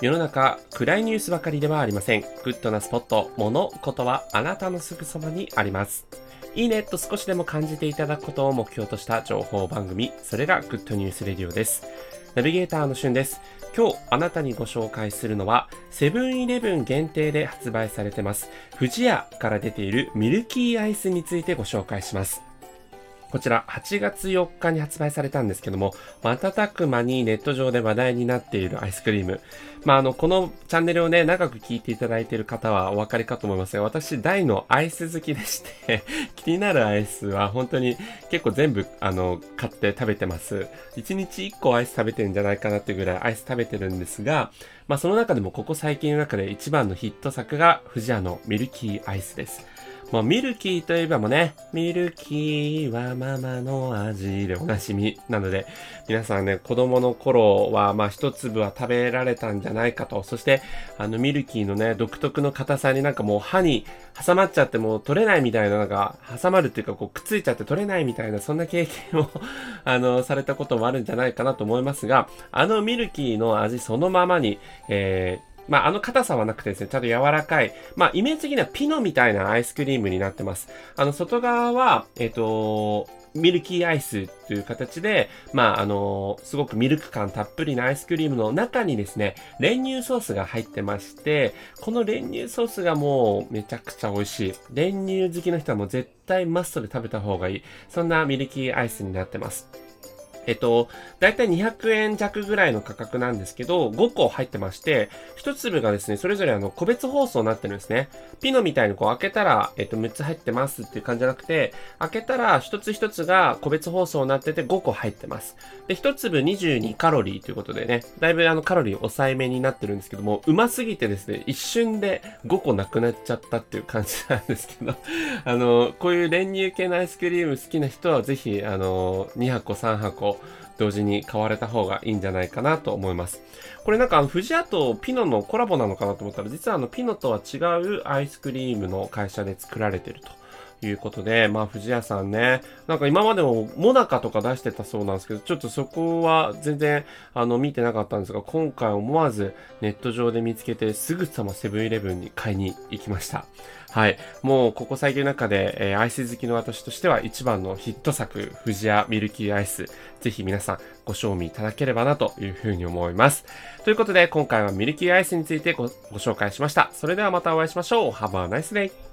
世の中暗いニュースばかりではありません。グッドなスポット、物、ことはあなたのすぐそばにあります。いいねと少しでも感じていただくことを目標とした情報番組、それがグッドニュースレディオです。ナビゲーターのしゅんです。今日あなたにご紹介するのは、セブンイレブン限定で発売されてます、不二家から出ているミルキーアイスについてご紹介します。こちら8月4日に発売されたんですけども、瞬く間にネット上で話題になっているアイスクリーム。まあ、あの、このチャンネルをね、長く聞いていただいている方はお分かりかと思いますが、私大のアイス好きでして 気になるアイスは本当に結構全部、あの、買って食べてます。1日1個アイス食べてるんじゃないかなっていうぐらいアイス食べてるんですが、まあ、その中でもここ最近の中で一番のヒット作が、富士屋のミルキーアイスです。もうミルキーといえばもね、ミルキーはママの味でおなじみなので、皆さんね、子供の頃はまあ一粒は食べられたんじゃないかと、そしてあのミルキーのね、独特の硬さになんかもう歯に挟まっちゃってもう取れないみたいな、なんか挟まるっていうかこうくっついちゃって取れないみたいな、そんな経験を あの、されたこともあるんじゃないかなと思いますが、あのミルキーの味そのままに、えーまあ、あの硬さはなくてですね、ちゃんと柔らかい、まあ、イメージ的にはピノみたいなアイスクリームになってます。あの、外側は、えっ、ー、と、ミルキーアイスという形で、まあ、あのすごくミルク感たっぷりなアイスクリームの中にですね、練乳ソースが入ってまして、この練乳ソースがもうめちゃくちゃ美味しい。練乳好きの人はもう絶対マストで食べた方がいい。そんなミルキーアイスになってます。えっと、だいたい200円弱ぐらいの価格なんですけど、5個入ってまして、1粒がですね、それぞれあの、個別包装になってるんですね。ピノみたいにこう開けたら、えっと、6つ入ってますっていう感じじゃなくて、開けたら1つ1つが個別包装になってて5個入ってます。で、1粒22カロリーということでね、だいぶあの、カロリー抑えめになってるんですけども、うますぎてですね、一瞬で5個なくなっちゃったっていう感じなんですけど、あの、こういう練乳系のアイスクリーム好きな人はぜひ、あの、2箱3箱、同時に買われた方がいいんじゃないかなと思います。これなんかあの、富士屋とピノのコラボなのかなと思ったら、実はあの、ピノとは違うアイスクリームの会社で作られてると。いうことで、まあ、富士屋さんね、なんか今までもモナカとか出してたそうなんですけど、ちょっとそこは全然、あの、見てなかったんですが、今回思わずネット上で見つけて、すぐさまセブンイレブンに買いに行きました。はい。もう、ここ最近の中で、えー、アイス好きの私としては一番のヒット作、富士屋ミルキーアイス、ぜひ皆さんご賞味いただければなというふうに思います。ということで、今回はミルキーアイスについてごご紹介しました。それではまたお会いしましょう。Have a nice day!